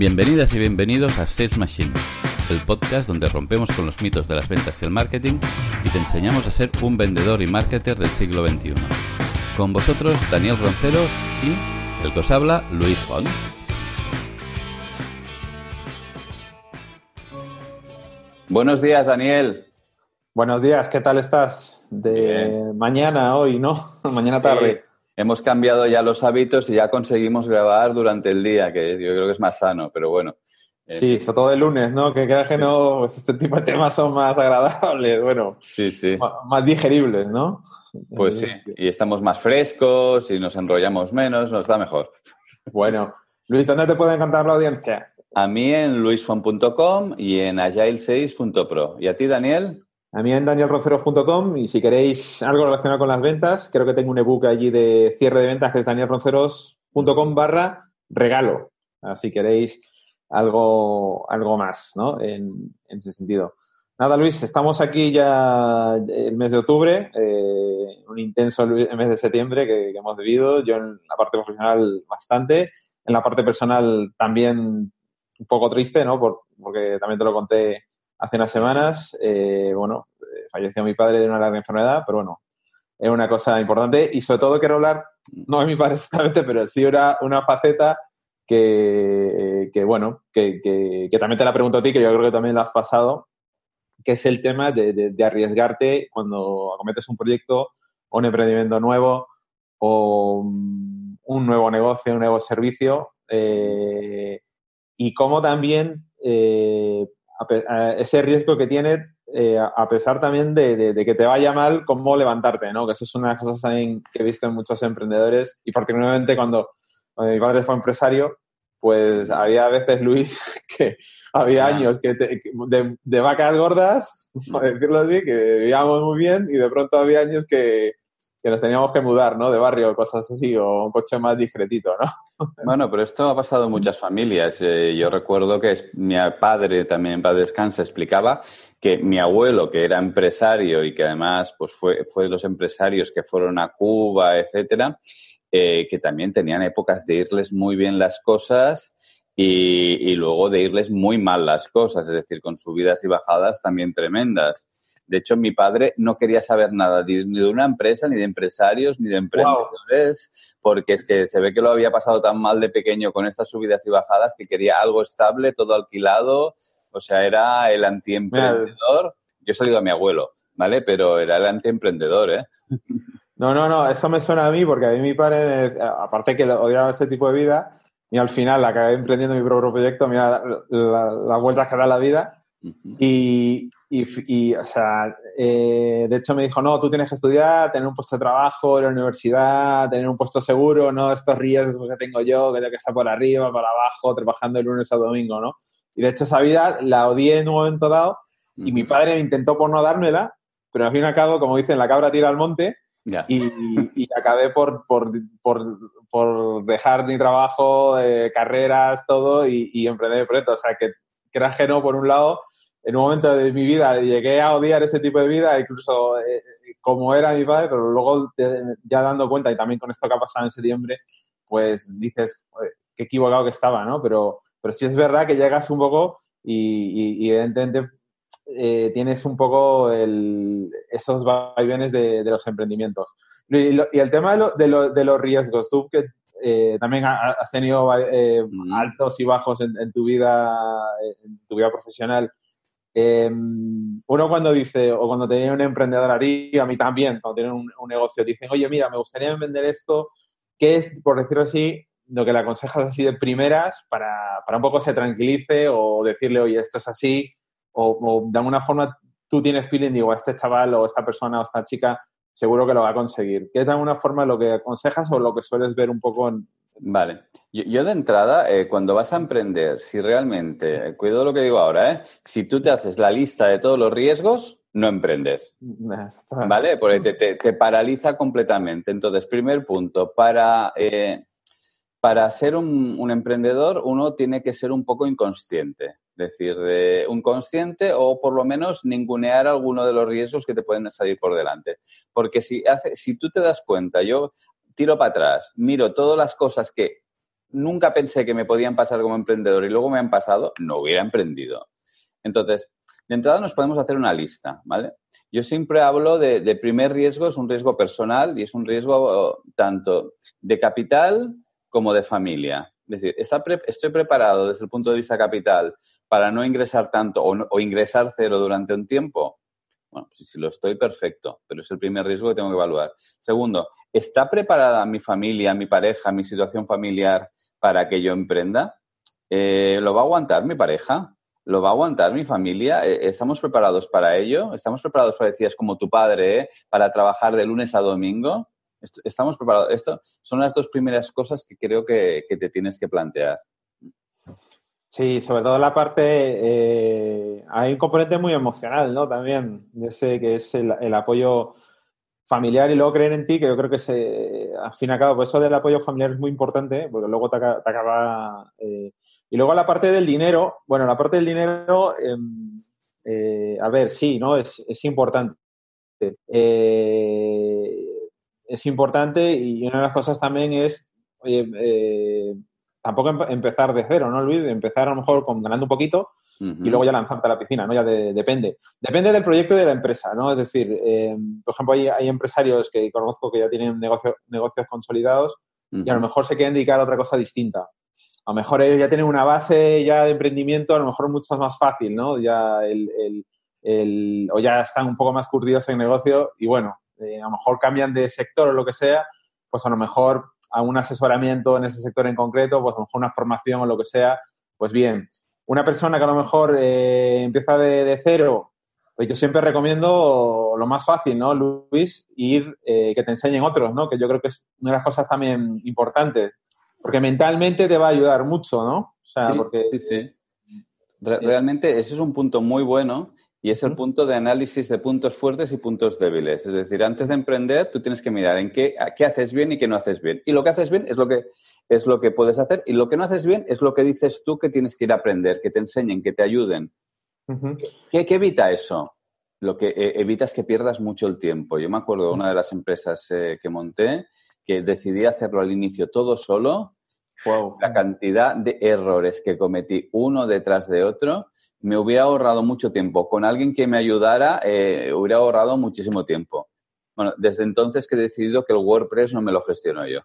Bienvenidas y bienvenidos a Sales Machine, el podcast donde rompemos con los mitos de las ventas y el marketing y te enseñamos a ser un vendedor y marketer del siglo XXI. Con vosotros, Daniel Ronceros y el que os habla, Luis Juan. Buenos días, Daniel. Buenos días, ¿qué tal estás? De Bien. mañana, hoy, ¿no? mañana Sí, tarde. Hemos cambiado ya los hábitos y ya conseguimos grabar durante el día, que yo creo que es más sano, pero bueno. Eh, Sí, sobre todo el lunes, ¿no? Que creas que no, pues este tipo de temas son más agradables, bueno, Sí, sí. ma- más digeribles, ¿no? Pues sí, y estamos más frescos y nos enrollamos menos, nos da mejor. Bueno, Luis, ¿dónde te puede encantar la audiencia? A mí en luisfon.com y en agile6.pro. ¿Y a ti, Daniel? A mí en danielronceros.com y si queréis algo relacionado con las ventas, creo que tengo un ebook allí de cierre de ventas que es danielronceros.com barra regalo. Si queréis algo, algo más, ¿no? En, ese sentido. Nada, Luis, estamos aquí ya el mes de octubre, eh, un intenso mes de septiembre que, hemos vivido. Yo en la parte profesional bastante, en la parte personal también un poco triste, ¿no? Por- porque también te lo conté hace unas semanas. eh, bueno, eh, falleció mi padre de una larga enfermedad, pero bueno, es una cosa importante. Y sobre todo quiero hablar, no de mi padre exactamente, pero sí una, una faceta que, que, bueno, que, que- también te la pregunto a ti, que yo creo que también la has pasado, que es el tema de, arriesgarte cuando acometes un proyecto o un emprendimiento nuevo o mm, un nuevo negocio, un nuevo servicio eh, y cómo también a ese riesgo que tiene eh, a- pesar también de, de- de que te vaya mal, cómo levantarte, ¿no? Que eso es una de las cosas también que he visto en muchos emprendedores y particularmente cuando, cuando mi padre fue empresario, pues había veces, Luis, que había años que te- que de, de vacas gordas, por decirlo así, que vivíamos muy bien y de pronto había años que, que nos teníamos que mudar, ¿no? De barrio, cosas así, o un coche más discretito, ¿no? Bueno, pero esto ha pasado en muchas familias. Eh, yo recuerdo que mi padre, también para descansa, explicaba que mi abuelo, que era empresario y que además pues fue, fue de los empresarios que fueron a Cuba, etcétera, eh, que también tenían épocas de irles muy bien las cosas y luego de irles muy mal las cosas, es decir, con subidas y bajadas también tremendas. De hecho, mi padre no quería saber nada ni de una empresa, ni de empresarios, ni de emprendedores, porque es que se ve que lo había pasado tan mal de pequeño con estas subidas y bajadas que quería algo estable, todo alquilado. O sea, era el antiemprendedor. Yo he salido a mi abuelo, ¿vale? Pero era el antiemprendedor, ¿eh? No, no, no, eso me suena a mí porque a mí mi padre, aparte que odiaba ese tipo de vida, y al final acabé emprendiendo mi propio proyecto, mira la- la- las vueltas que da la vida. Y, y, y, o sea, eh, de hecho me dijo, no, tú tienes que estudiar, tener un puesto de trabajo en la universidad, tener un puesto seguro, no estos riesgos que tengo yo, que tengo que estar por arriba, por abajo, trabajando de lunes a domingo, ¿no? Y de hecho esa vida la odié en un momento dado y mi padre intentó por no dármela, pero al fin y al cabo, como dicen, la cabra tira al monte y, y acabé por, por, por, por dejar mi trabajo, eh, carreras, todo y, y emprender el proyecto. O sea, que, que era ajeno, por un lado, en un momento de mi vida llegué a odiar ese tipo de vida, incluso eh, como era mi padre, pero luego te- ya dando cuenta, y también con esto que ha pasado en septiembre, pues dices, "Joder, qué equivocado que estaba, ¿no? Pero, pero sí es verdad que llegas un poco y, y- y evidentemente eh, tienes un poco el- esos vaivenes de, de los emprendimientos. Y, lo- y el tema de, lo- de lo- de los riesgos, tú que eh, también has tenido eh, mm. altos y bajos en, tu vida, en tu vida profesional. Em, uno cuando dice, o cuando tiene un emprendedor a mí también, cuando tienen un, negocio, dicen, oye, mira, me gustaría vender esto, ¿qué es, por decirlo así, lo que le aconsejas así de primeras para, para un poco se tranquilice o decirle, oye, esto es así, o, o de alguna forma tú tienes feeling, digo, este chaval o esta persona o esta chica seguro que lo va a conseguir. ¿Qué es de alguna forma lo que aconsejas o lo que sueles ver un poco en... Vale. Yo, de entrada, eh, cuando vas a emprender, si realmente, eh, cuidado lo que digo ahora, ¿eh? si tú te haces la lista de todos los riesgos, no emprendes. ¿Vale? Porque te, te, paraliza completamente. Entonces, primer punto, para, eh, para ser un, un, emprendedor uno tiene que ser un poco inconsciente decir, de un consciente o por lo menos ningunear alguno de los riesgos que te pueden salir por delante. Porque si, hace, si tú te das cuenta, yo tiro para atrás, miro todas las cosas que nunca pensé que me podían pasar como emprendedor y luego me han pasado, no hubiera emprendido. Entonces, de entrada nos podemos hacer una lista, ¿vale? Yo siempre hablo de, primer riesgo, es un riesgo personal y es un riesgo tanto de capital como de familia. Es decir, estoy preparado desde el punto de vista capital para no ingresar tanto o, ingresar cero durante un tiempo. Bueno, pues si lo estoy, perfecto, pero es el primer riesgo que tengo que evaluar. Segundo, ¿está preparada mi familia, mi pareja, mi situación familiar para que yo emprenda? Eh, ¿Lo va a aguantar mi pareja? ¿Lo va a aguantar mi familia? Eh, ¿Estamos preparados para ello? ¿Estamos preparados para, decías, como tu padre, eh, para trabajar de lunes a domingo? estamos preparados. Esto son las dos primeras cosas que creo que, te tienes que plantear. Sí, sobre todo la parte, eh, hay un componente muy emocional, ¿no? También, ese que es el, apoyo familiar y luego creer en ti, que yo creo que se, al fin y al cabo, pues eso del apoyo familiar es muy importante, porque luego te, acaba... Eh, y luego la parte del dinero, bueno, la parte del dinero, em, eh, a ver, sí, ¿no? Es, es importante. Eh, es importante y una de las cosas también es, oye, tampoco empezar de cero, ¿no, Luis? Empezar a lo mejor con ganando un poquito y luego ya lanzarte a la piscina, ¿no? Ya depende. Depende del proyecto y de la empresa, ¿no? Es decir, eh, por ejemplo, hay, hay, empresarios que conozco que ya tienen negocios consolidados y a lo mejor se quieren dedicar a otra cosa distinta. A lo mejor ellos ya tienen una base ya de emprendimiento, a lo mejor mucho más fácil, ¿no? Ya el, el, el, o ya están un poco más curtidos en negocio y bueno, eh, a lo mejor cambian de sector o lo que sea, pues a lo mejor a un asesoramiento en ese sector en concreto, pues a lo mejor una formación o lo que sea, pues bien. Una persona que a lo mejor eh, empieza de, cero, pues yo siempre recomiendo lo más fácil, ¿no, Luis? Ir, eh, que te enseñen otros, ¿no? Que yo creo que es una de las cosas también importantes, porque mentalmente te va a ayudar mucho, ¿no? O sea, porque... Sí, sí. Realmente ese es un punto muy bueno y es el punto de análisis de puntos fuertes y puntos débiles. Es decir, antes de emprender, tú tienes que mirar en qué, qué haces bien y qué no haces bien. Y lo que haces bien es lo que, es lo que puedes hacer. Y lo que no haces bien es lo que dices tú que tienes que ir a aprender, que te enseñen, que te ayuden. ¿Qué, evita eso? Lo que eh, evita es que pierdas mucho el tiempo. Yo me acuerdo de una de las empresas eh, que monté que decidí hacerlo al inicio todo solo. La cantidad de errores que cometí uno detrás de otro me hubiera ahorrado mucho tiempo. Con alguien que me ayudara, eh, hubiera ahorrado muchísimo tiempo. Bueno, desde entonces que he decidido que el WordPress no me lo gestiono yo.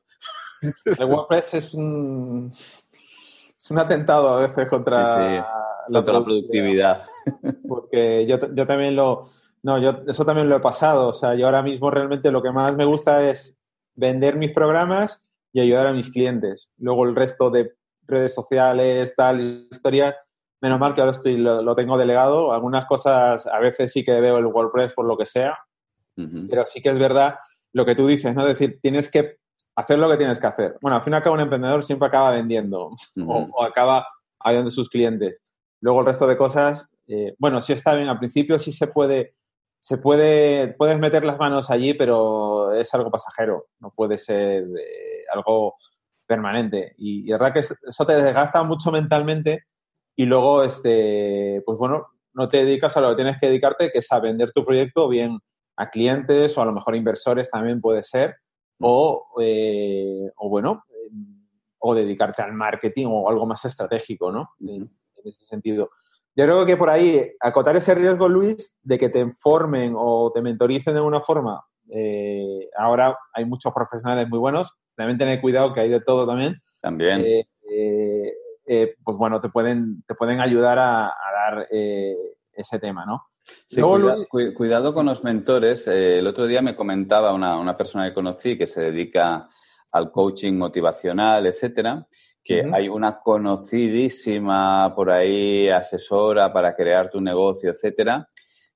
El WordPress es un, es un atentado a veces contra, La, productividad. Porque yo, yo también lo... No, yo eso también lo he pasado. O sea, yo ahora mismo realmente lo que más me gusta es vender mis programas y ayudar a mis clientes. Luego el resto de redes sociales, tal, historia, menos mal que ahora estoy, lo, tengo delegado. Algunas cosas a veces sí que veo el WordPress por lo que sea, pero sí que es verdad lo que tú dices, ¿no? Es decir, tienes que hacer lo que tienes que hacer. Bueno, al fin y al cabo un emprendedor siempre acaba vendiendo o, acaba ayudando a sus clientes. Luego el resto de cosas, eh, bueno, sí está bien, al principio sí se puede, se puede, puedes meter las manos allí, pero es algo pasajero, no puede ser eh, algo permanente. Y, y verdad que eso te desgasta mucho mentalmente y luego, este, pues bueno, no te dedicas a lo que tienes que dedicarte, que es a vender tu proyecto bien a clientes o a lo mejor inversores también puede ser, o, eh, o bueno, o dedicarte al marketing o algo más estratégico, ¿no? En, ese sentido. Yo creo que por ahí, acotar ese riesgo, Luis, de que te informen o te mentoricen de una forma, eh, ahora hay muchos profesionales muy buenos, también tener cuidado que hay de todo también. También. Pues bueno, te pueden, te pueden ayudar a, dar ese tema, ¿no? cuidado con los mentores. el otro día me comentaba una, una persona que conocí que se dedica al coaching motivacional, etcétera, que hay una conocidísima por ahí asesora para crear tu negocio, etcétera,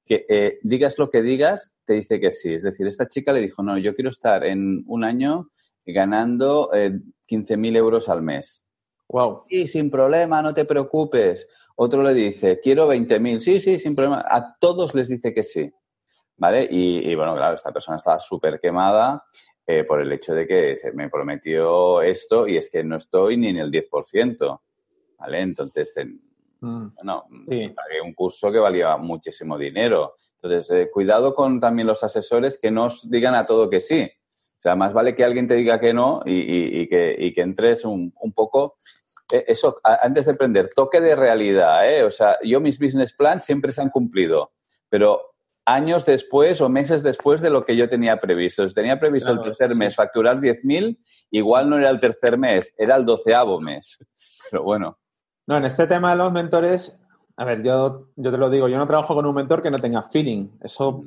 que eh, digas lo que digas, te dice que sí. Es decir, esta chica le dijo, no, yo quiero estar en un año ganando eh, 15.000 euros al mes. Wow. Sí, sin problema, no te preocupes. Otro le dice, quiero 20.000. Sí, sí, sin problema. A todos les dice que sí. ¿Vale? Y, y bueno, claro, esta persona estaba súper quemada eh, por el hecho de que se me prometió esto y es que no estoy ni en el 10%. ¿Vale? Entonces, mm. bueno, pagué un curso que valía muchísimo dinero. Entonces, eh, cuidado con también los asesores que no os digan a todo que sí. O sea, más vale que alguien te diga que no y, que, y que, entres un, un poco eso, antes de emprender, toque de realidad, ¿eh? O sea, yo mis business plans siempre se han cumplido, pero años después o meses después de lo que yo tenía previsto. Si tenía previsto el tercer mes facturar 10.000, igual no era el tercer mes, era el doceavo mes. Pero bueno. No, en este tema de los mentores, a ver, yo, yo te lo digo, yo no trabajo con un mentor que no tenga feeling. Eso,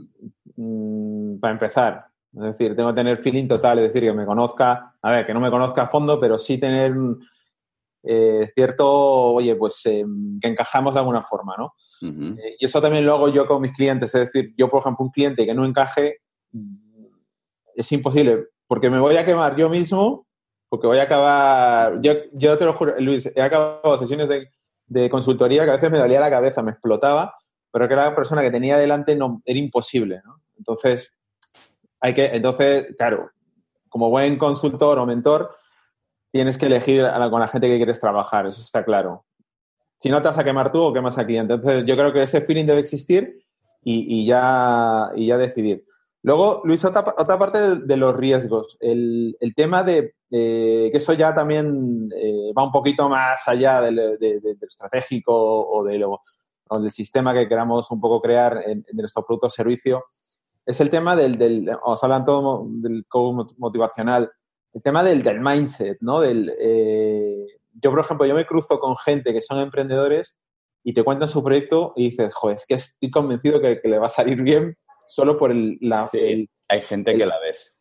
mm, para empezar. Es decir, tengo que tener feeling total, es decir, que me conozca, a ver, que no me conozca a fondo, pero sí tener eh, cierto, oye, pues em, que encajamos de alguna forma, ¿no? Eh, y eso también lo hago yo con mis clientes. Es decir, yo, por ejemplo, un cliente que no encaje mm, es imposible porque me voy a quemar yo mismo, porque voy a acabar. Yo, yo te lo juro, Luis, he acabado sesiones de, consultoría que a veces me dolía la cabeza, me explotaba, pero que la persona que tenía delante no, era imposible, ¿no? Entonces, hay que, entonces, claro, como buen consultor o mentor, tienes que elegir con la gente que quieres trabajar, eso está claro si no te vas a quemar tú o quemas cliente. Entonces, yo creo que ese feeling debe existir y, ya, ya decidir. Luego, Luis, otra, parte de, los riesgos. El, tema de que eso ya también eh, va un poquito más allá del, estratégico o, de lo, del sistema que queramos un poco crear en, nuestro producto o servicio. Es el tema del, del os hablan todo del coach motivacional, el tema del, mindset, ¿no? Del, eh, yo, por ejemplo, yo me cruzo con gente que son emprendedores y te cuentan su proyecto y dices, joder, es que estoy convencido que, le va a salir bien solo por el... La, hay gente que la ves.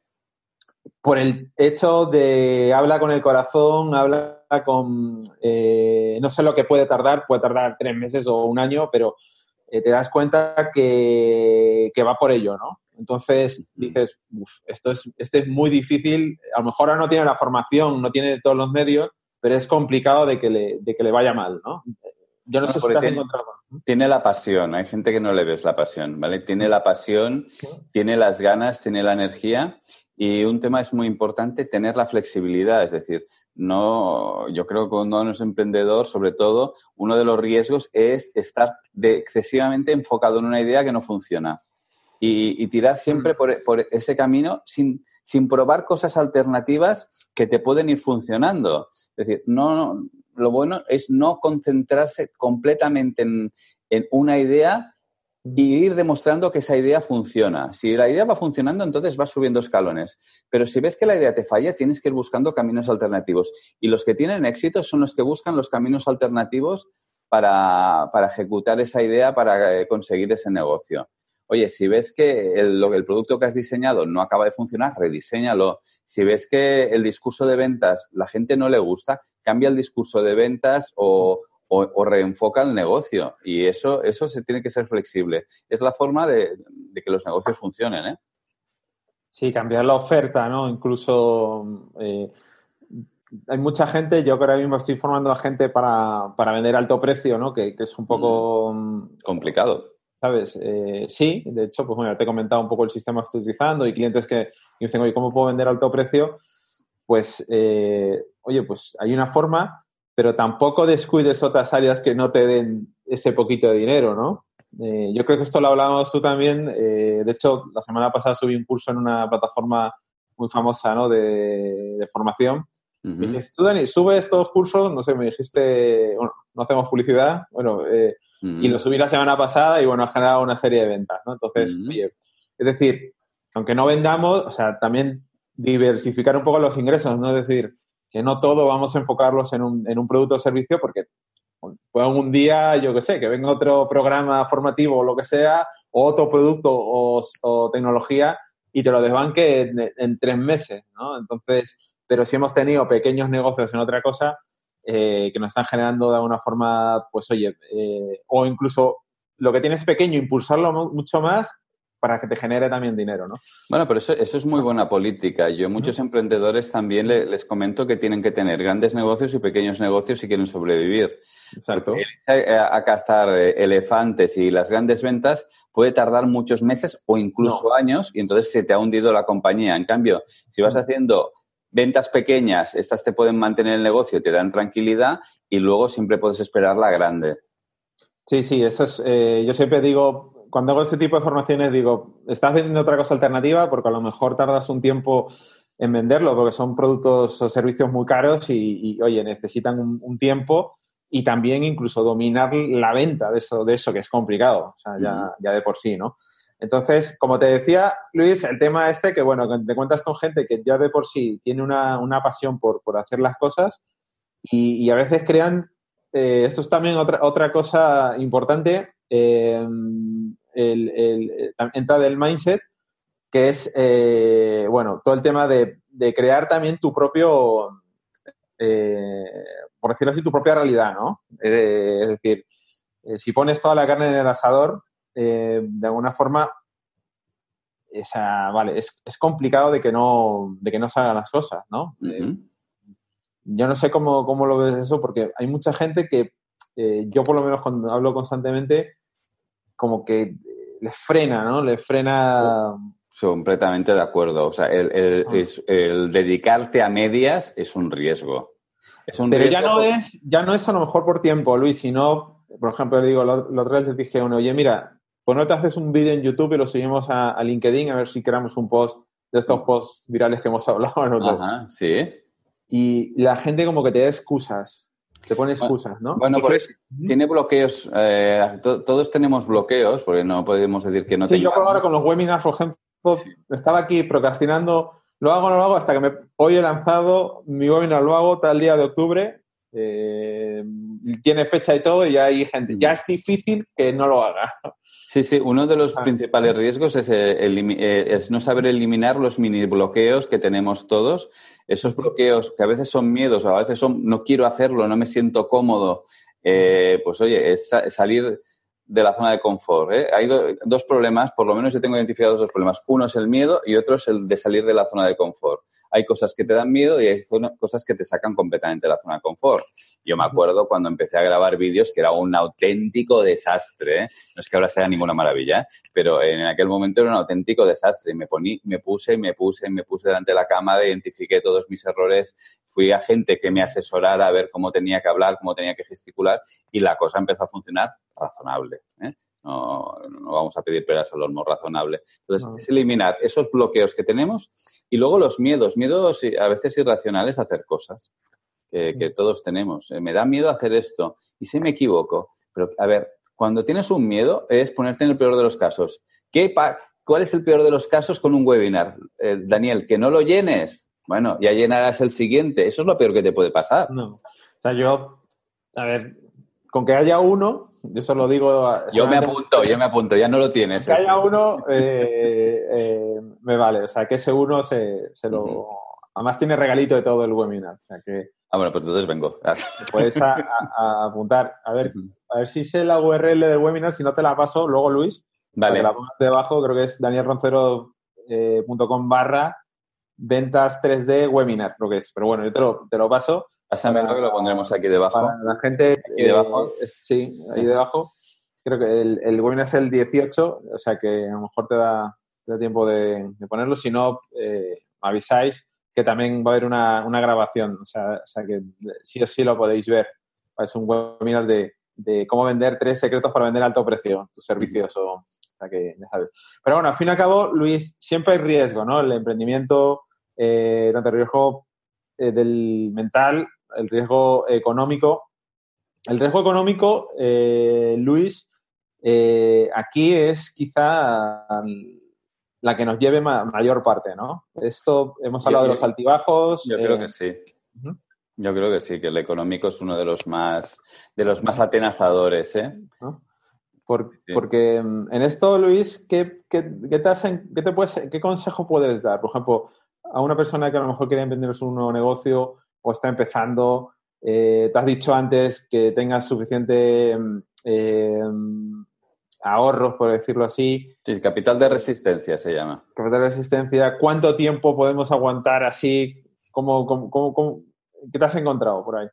Por el hecho de habla con el corazón, habla con... Eh, no sé lo que puede tardar, puede tardar tres meses o un año, pero eh, te das cuenta que, va por ello, ¿no? Entonces dices, uff, esto es, este es muy difícil, a lo mejor ahora no tiene la formación, no tiene todos los medios, pero es complicado de que le, de que le vaya mal, ¿no? Yo no, sé si estás tiene, Tiene la pasión, hay gente que no le ves la pasión, ¿vale? Tiene la pasión, tiene las ganas, tiene la energía y un tema es muy importante, tener la flexibilidad, es decir, no, yo creo que cuando uno es emprendedor, sobre todo, uno de los riesgos es estar excesivamente enfocado en una idea que no funciona y, tirar siempre mm. por, por, ese camino sin, sin probar cosas alternativas que te pueden ir funcionando. Es decir, no, lo bueno es no concentrarse completamente en, una idea y ir demostrando que esa idea funciona. Si la idea va funcionando, entonces vas subiendo escalones. Pero si ves que la idea te falla, tienes que ir buscando caminos alternativos. Y los que tienen éxito son los que buscan los caminos alternativos para, para ejecutar esa idea, para eh, conseguir ese negocio. Oye, si ves que el, el, producto que has diseñado no acaba de funcionar, rediseñalo. Si ves que el discurso de ventas la gente no le gusta, cambia el discurso de ventas o, reenfoca el negocio. Y eso, eso se tiene que ser flexible. Es la forma de, que los negocios funcionen, ¿eh? Sí, cambiar la oferta, ¿no? Incluso eh, hay mucha gente, yo que ahora mismo estoy formando a gente para, vender alto precio, ¿no? Que, es un poco... Mm, complicado ¿sabes? Eh, sí, de hecho, pues bueno, te he comentado un poco el sistema que estoy utilizando y clientes que dicen, oye, ¿cómo puedo vender a alto precio? Pues, eh, oye, pues hay una forma, pero tampoco descuides otras áreas que no te den ese poquito de dinero, ¿no? Eh, yo creo que esto lo hablábamos tú también. de hecho, la semana pasada subí un curso en una plataforma muy famosa, ¿no? De, formación. Me dijiste, tú, Dani, sube estos cursos, no sé, me dijiste, bueno, no hacemos publicidad, bueno, y lo subí la semana pasada y bueno, ha generado una serie de ventas, ¿no? Entonces, oye, es decir, aunque no vendamos, o sea, también diversificar un poco los ingresos, ¿no? Es decir, que no todo vamos a enfocarlos en un, en un producto o servicio porque pues un día, yo qué sé, que venga otro programa formativo o lo que sea, o otro producto o, tecnología y te lo desbanque en, en, tres meses, ¿no? Entonces, pero si hemos tenido pequeños negocios en otra cosa eh, que nos están generando de alguna forma, pues oye, eh, o incluso lo que tienes pequeño, impulsarlo mucho más para que te genere también dinero, ¿no? Bueno, pero eso, eso es muy buena política. Yo a muchos emprendedores también les comento que tienen que tener grandes negocios y pequeños negocios si quieren sobrevivir. Exacto. A, cazar eh, elefantes y las grandes ventas puede tardar muchos meses o incluso años y entonces se te ha hundido la compañía. En cambio, si vas haciendo ventas pequeñas, estas te pueden mantener el negocio, te dan tranquilidad y luego siempre puedes esperar la grande. Sí, sí, eso es. Eh, yo siempre digo, cuando hago este tipo de formaciones digo, estás vendiendo otra cosa alternativa porque a lo mejor tardas un tiempo en venderlo porque son productos o servicios muy caros y, oye, necesitan un, tiempo y también incluso dominar la venta de eso, de eso que es complicado, o sea, ya, ya de por sí, ¿no? Entonces, como te decía, Luis, el tema este que, bueno, te cuentas con gente que ya de por sí tiene una, pasión por, hacer las cosas y, a veces crean, eh, esto es también otra, otra cosa importante, eh, el, el, entra del mindset, que es, eh, bueno, todo el tema de, crear también tu propio, eh, por decirlo así, tu propia realidad, ¿no? es decir, si pones toda la carne en el asador, de alguna forma, esa, vale, es, complicado de que no, de que no salgan las cosas, ¿no? yo no sé cómo, cómo, lo ves eso, porque hay mucha gente que, yo por lo menos cuando hablo constantemente, como que le frena, ¿no? Le frena... Completamente de acuerdo. O sea, el, ah. dedicarte a medias es un riesgo. Pero ya no es, ya no es a lo mejor por tiempo, Luis, sino, por ejemplo, digo, la, otra vez les dije a uno, oye, mira, pues no te haces un vídeo en YouTube y lo subimos a, LinkedIn a ver si creamos un post de estos posts virales que hemos hablado. Ajá, sí. Y la gente como que te da excusas. Te pone excusas, ¿no? Bueno, por eso tiene bloqueos. Eh, todos tenemos bloqueos, porque no podemos decir que no Sí, yo ahora con los webinars, por ejemplo, estaba aquí procrastinando, lo hago, no lo hago, hasta que me, hoy he lanzado mi webinar, lo hago tal día de octubre, eh, tiene fecha y todo, y ya hay gente. Ya es difícil que no lo haga. Sí, sí, uno de los ah. principales riesgos es, eh, es, no saber eliminar los mini bloqueos que tenemos todos. Esos bloqueos que a veces son miedos, o a veces son no quiero hacerlo, no me siento cómodo. Eh, pues oye, es salir de la zona de confort. ¿eh? Hay dos problemas, por lo menos yo tengo identificados dos problemas. Uno es el miedo y otro es el de salir de la zona de confort. Hay cosas que te dan miedo y hay cosas que te sacan completamente de la zona de confort. Yo me acuerdo cuando empecé a grabar vídeos que era un auténtico desastre. ¿eh? No es que ahora sea ninguna maravilla, ¿eh? pero en aquel momento era un auténtico desastre. Me, poní, me puse, me puse, me puse delante de la cámara, identifiqué todos mis errores, fui a gente que me asesorara a ver cómo tenía que hablar, cómo tenía que gesticular y la cosa empezó a funcionar razonable. ¿eh? No, vamos a pedir peras al horno razonable. Entonces, es eliminar esos bloqueos que tenemos y luego los miedos, miedos a veces irracionales a hacer cosas que, todos tenemos. Eh, me da miedo hacer esto y si me equivoco. Pero, a ver, cuando tienes un miedo es ponerte en el peor de los casos. ¿Qué ¿Cuál es el peor de los casos con un webinar? Eh, Daniel, que no lo llenes. Bueno, ya llenarás el siguiente. Eso es lo peor que te puede pasar. No. O sea, yo, a ver, con que haya uno, yo solo digo. Yo me apunto, yo me apunto, ya no lo tienes. Que haya uno, eh, eh, me vale. O sea, que ese uno se, lo. Además, tiene regalito de todo el webinar. O sea que, ah, bueno, pues entonces vengo. puedes apuntar. A ver, a ver si sé la URL del webinar. Si no te la paso, luego Luis. Vale. la pongas debajo, creo que es danielroncero.com eh, barra ventas 3D webinar, creo que es. Pero bueno, yo te lo, te lo paso. Pásame que lo pondremos aquí debajo. la gente. Aquí debajo. Eh, sí, ahí debajo. Creo que el, el, webinar es el 18, o sea que a lo mejor te da, tiempo de, ponerlo. Si no, eh, avisáis que también va a haber una, una grabación. O sea, o sea, que sí o sí lo podéis ver. Es un webinar de, de cómo vender tres secretos para vender a alto precio tus servicios o, o sea que ya sabes. Pero bueno, al fin y al cabo, Luis, siempre hay riesgo, ¿no? El emprendimiento, eh, tanto el riesgo eh, del mental el riesgo económico. El riesgo económico, eh, Luis, eh, aquí es quizá la que nos lleve mayor parte, ¿no? Esto, hemos hablado de los altibajos. Yo creo eh, que sí. Yo creo que sí, que el económico es uno de los más, de los más atenazadores, ¿eh? Porque mm, en esto, Luis, ¿qué, qué, te puedes, ¿qué consejo puedes dar? Por ejemplo, a una persona que a lo mejor quiere emprender un nuevo negocio o está empezando, eh, te has dicho antes que tengas suficiente mm, eh, ahorros, por decirlo así. Sí, capital de resistencia se llama. Capital de resistencia. ¿Cuánto tiempo podemos aguantar así? ¿Cómo, cómo, qué te has encontrado por ahí?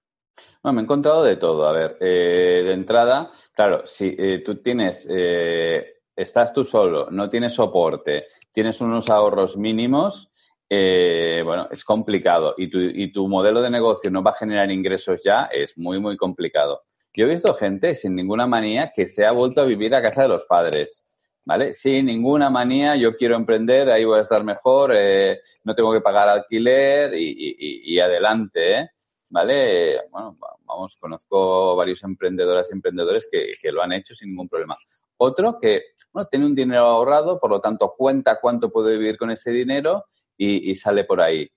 Bueno, me he encontrado de todo. A ver, eh, de entrada, claro, si eh, tú tienes, eh, estás tú solo, no tienes soporte, tienes unos ahorros mínimos, bueno, es complicado y tu, y tu modelo de negocio no va a generar ingresos ya, es muy, muy complicado. Yo he visto gente sin ninguna manía que se ha vuelto a vivir a casa de los padres. ¿Vale? Sin ninguna manía, yo quiero emprender, ahí voy a estar mejor, no tengo que pagar alquiler y, y adelante, ¿eh? ¿vale? Bueno, vamos, conozco varios emprendedoras y emprendedores que, lo han hecho sin ningún problema. Otro que, bueno, tiene un dinero ahorrado, por lo tanto cuenta cuánto puede vivir con ese dinero y, sale por ahí.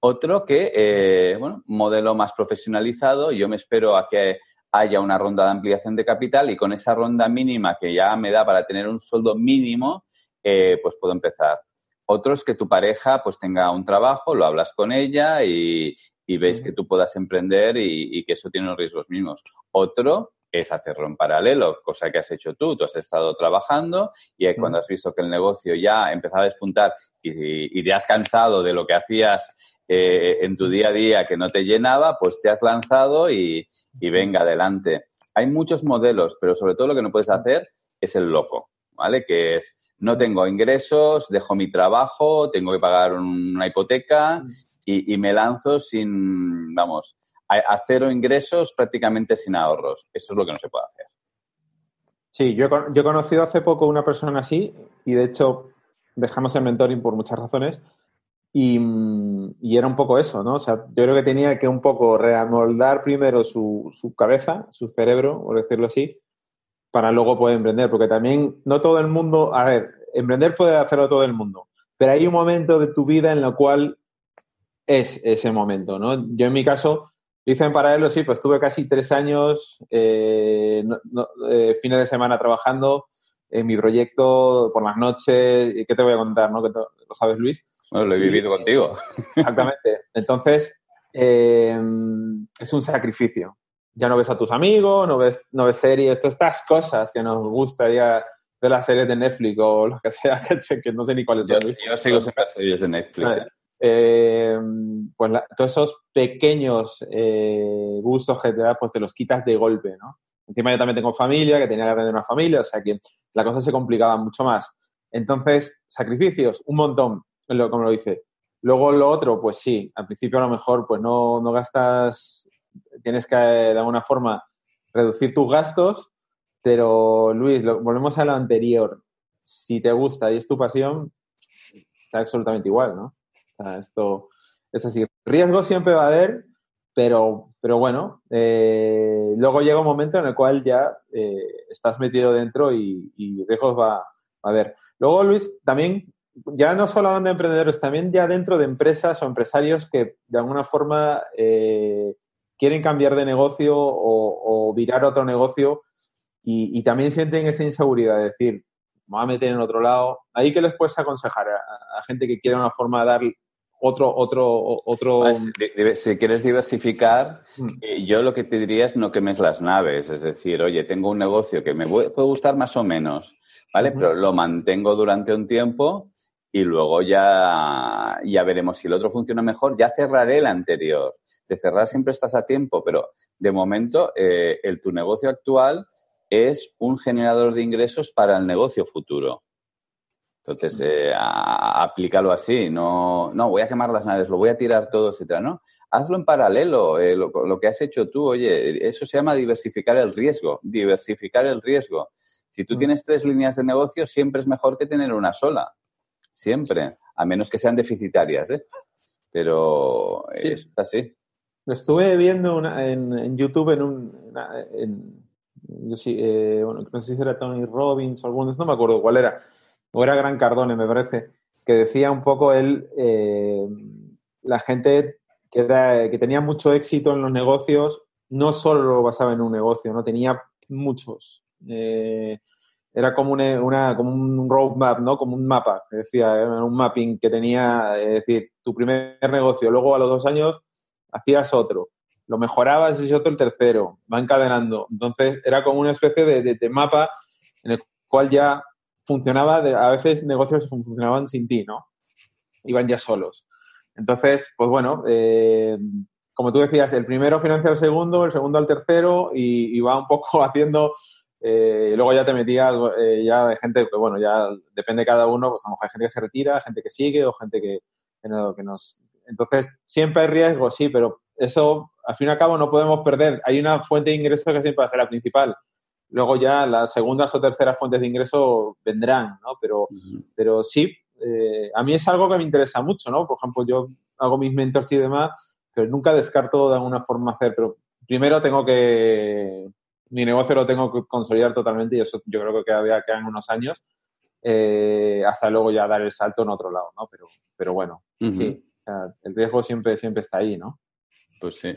Otro que, eh, bueno, modelo más profesionalizado, yo me espero a que haya una ronda de ampliación de capital y con esa ronda mínima que ya me da para tener un sueldo mínimo, eh, pues puedo empezar. Otros que tu pareja pues tenga un trabajo, lo hablas con ella y, y veis que tú puedas emprender y, que eso tiene los riesgos mismos. Otro es hacerlo en paralelo, cosa que has hecho tú. Tú has estado trabajando y cuando has visto que el negocio ya empezaba a despuntar y, te has cansado de lo que hacías eh, en tu día a día que no te llenaba, pues te has lanzado y, venga adelante. Hay muchos modelos, pero sobre todo lo que no puedes hacer es el loco, ¿vale? Que es, no tengo ingresos, dejo mi trabajo, tengo que pagar una hipoteca y, me lanzo sin, vamos, a, cero ingresos, prácticamente sin ahorros. Eso es lo que no se puede hacer. Sí, yo, yo he conocido hace poco una persona así y de hecho dejamos el mentoring por muchas razones y, era un poco eso, ¿no? O sea, yo creo que tenía que un poco reamoldar primero su, su cabeza, su cerebro, por decirlo así, para luego poder emprender, porque también no todo el mundo, a ver, emprender puede hacerlo todo el mundo, pero hay un momento de tu vida en el cual es ese momento, ¿no? Yo en mi caso hice en paralelo, sí, pues estuve casi tres años, eh, eh, fines de semana trabajando en mi proyecto por las noches. ¿Qué te voy a contar, no? Que lo sabes, Luis. Bueno, lo he vivido contigo. Exactamente. Entonces, eh, es un sacrificio. Ya no ves a tus amigos, no ves, no ves series, todas estas cosas que nos gustaría ver las series de Netflix o lo que sea, que, no sé ni cuáles son. Yo sigo siempre series de Netflix. Eh, pues todos esos pequeños eh, gustos que te da, pues te los quitas de golpe, ¿no? Encima yo también tengo familia, que tenía que aprender una familia, o sea que la cosa se complicaba mucho más. Entonces, sacrificios, un montón, como lo dice. Luego lo otro, pues sí, al principio a lo mejor pues no, no gastas, tienes que de alguna forma reducir tus gastos, pero Luis, volvemos a lo anterior. Si te gusta y es tu pasión, está absolutamente igual, ¿no? Esto es así. Riesgo siempre va a haber, pero, pero bueno, eh, luego llega un momento en el cual ya eh, estás metido dentro y, riesgos va, a haber. Luego, Luis, también, ya no solo hablando de emprendedores, también ya dentro de empresas o empresarios que de alguna forma eh, quieren cambiar de negocio o, virar otro negocio y, también sienten esa inseguridad de decir, me voy a meter en otro lado. ¿Ahí qué les puedes aconsejar a, a gente que quiere una forma de dar otro, otro, otro. Si quieres diversificar, mm. eh, yo lo que te diría es no quemes las naves. Es decir, oye, tengo un negocio que me puede gustar más o menos, ¿vale? Pero lo mantengo durante un tiempo y luego ya, ya veremos si el otro funciona mejor. Ya cerraré el anterior. De cerrar siempre estás a tiempo, pero de momento eh, el, tu negocio actual es un generador de ingresos para el negocio futuro. Entonces, eh, aplícalo así, no, no, voy a quemar las naves, lo voy a tirar todo, etcétera, ¿no? Hazlo en paralelo, eh, lo, que has hecho tú, oye, eso se llama diversificar el riesgo, diversificar el riesgo. Si tú mm. tienes tres líneas de negocio, siempre es mejor que tener una sola, siempre, a menos que sean deficitarias, ¿eh? Pero es así. Lo estuve viendo en, YouTube en un... en, yo sí, eh, bueno, no sé si era Tony Robbins o algunos, no me acuerdo cuál era o era Gran Cardone, me parece, que decía un poco él, eh, la gente que, que tenía mucho éxito en los negocios, no solo lo basaba en un negocio, no tenía muchos. Eh, era como, una, como un roadmap, ¿no? Como un mapa, decía, un mapping que tenía, es decir, tu primer negocio, luego a los dos años hacías otro, lo mejorabas y otro el tercero, va encadenando. Entonces era como una especie de, mapa en el cual ya funcionaba, a veces negocios funcionaban sin ti, ¿no? Iban ya solos. Entonces, pues bueno, eh, como tú decías, el primero financia al segundo, el segundo al tercero y, y va un poco haciendo eh, y luego ya te metías, eh, ya hay gente que, bueno, ya depende de cada uno, pues a lo mejor hay gente que se retira, gente que sigue o gente que, que, nos... Entonces, siempre hay riesgo, sí, pero eso, al fin y al cabo, no podemos perder. Hay una fuente de ingreso que siempre va a ser la principal. Luego ya las segundas o terceras fuentes de ingreso vendrán, ¿no? Pero, pero sí, eh, a mí es algo que me interesa mucho, ¿no? Por ejemplo, yo hago mis mentors y demás, pero nunca descarto de alguna forma hacer, pero primero tengo que mi negocio lo tengo que consolidar totalmente y eso yo creo que todavía quedan unos años eh, hasta luego ya dar el salto en otro lado, ¿no? Pero, pero bueno, sí, el riesgo siempre, siempre está ahí, ¿no? Pues sí.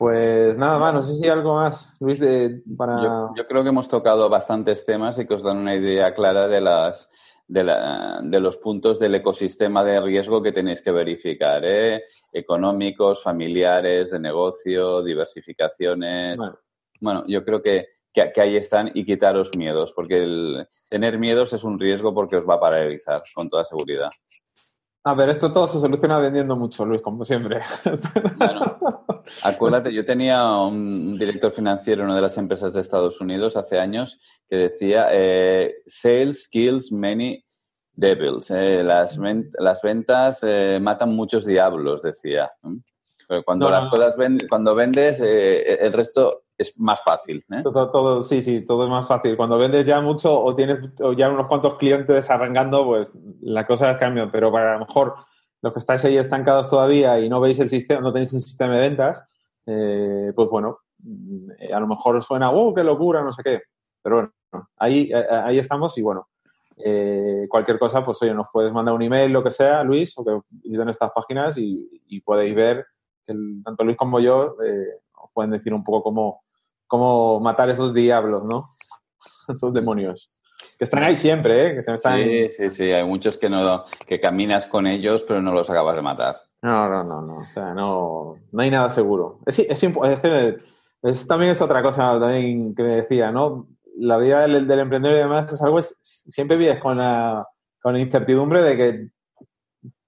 Pues nada más, no sé si hay algo más, Luis, de, para... Yo, creo que hemos tocado bastantes temas y que os dan una idea clara de las de, la, de los puntos del ecosistema de riesgo que tenéis que verificar, ¿eh? económicos, familiares, de negocio, diversificaciones. Bueno, yo creo que, que, ahí están y quitaros miedos, porque el tener miedos es un riesgo porque os va a paralizar, con toda seguridad. A ver, esto todo se soluciona vendiendo mucho, Luis, como siempre. Bueno, acuérdate, yo tenía un director financiero en una de las empresas de Estados Unidos hace años que decía, eh, sales kills many devils. Eh, las, las, ventas eh, matan muchos diablos, decía. cuando las cosas cuando vendes, el resto es más fácil. ¿eh? Todo, sí, sí, todo es más fácil. Cuando vendes ya mucho o tienes ya unos cuantos clientes arrancando, pues la cosa cambia. Pero para lo mejor los que estáis ahí estancados todavía y no veis el sistema, no tenéis un sistema de ventas, eh, pues bueno, eh, a lo mejor suena, ¡oh, qué locura! No sé qué. Pero bueno, ahí, ahí estamos y bueno, cualquier cosa, pues oye, nos puedes mandar un email, lo que sea, Luis, o que en estas páginas y, podéis ver que tanto Luis como yo os pueden decir un poco cómo, cómo matar esos diablos, ¿no? esos demonios. Que están ahí siempre, ¿eh? Que se están... Sí, sí, sí. Hay muchos que, no, que caminas con ellos, pero no los acabas de matar. No, no, no, no. O sea, no, no hay nada seguro. Es, es, es que es, también es otra cosa también que me decía, ¿no? La vida del, del emprendedor y demás es algo, es, siempre vives con la, con la incertidumbre de que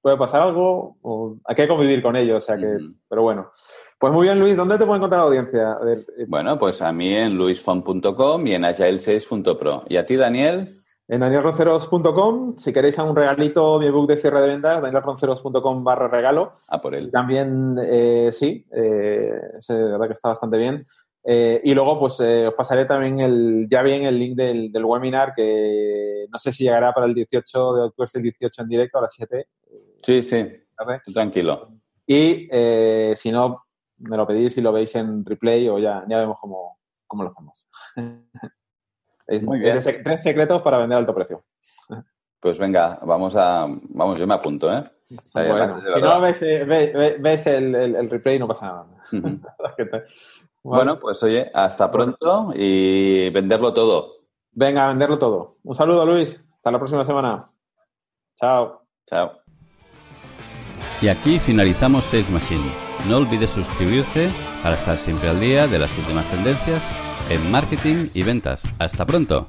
puede pasar algo o hay que convivir con ello, o sea que, pero bueno. Pues muy bien, Luis, ¿dónde te puede encontrar la audiencia? Eh, bueno, pues a mí en luisfon.com y en agile6.pro. ¿Y a ti, Daniel? En danielronceros.com, si queréis un regalito, mi ebook de cierre de ventas, danielronceros.com barra regalo. A por él. También, eh, sí, eh, de verdad que está bastante bien. y luego, pues os pasaré también el, ya bien el link del, webinar que no sé si llegará para el 18 de octubre, el 18 en directo a las 7. Sí, sí. Tranquilo. Y si no, me lo pedís y lo veis en replay o ya, ya vemos cómo, cómo lo hacemos. es, tres secretos para vender a alto precio. Pues venga, vamos a. Vamos, yo me apunto, ¿eh? si no ves, eh, ves, el, el, replay, no pasa nada. bueno, pues oye, hasta pronto y venderlo todo. Venga, venderlo todo. Un saludo, Luis. Hasta la próxima semana. Chao. Chao. Y aquí finalizamos Sales Machine no olvides suscribirte para estar siempre al día de las últimas tendencias en marketing y ventas. Hasta pronto.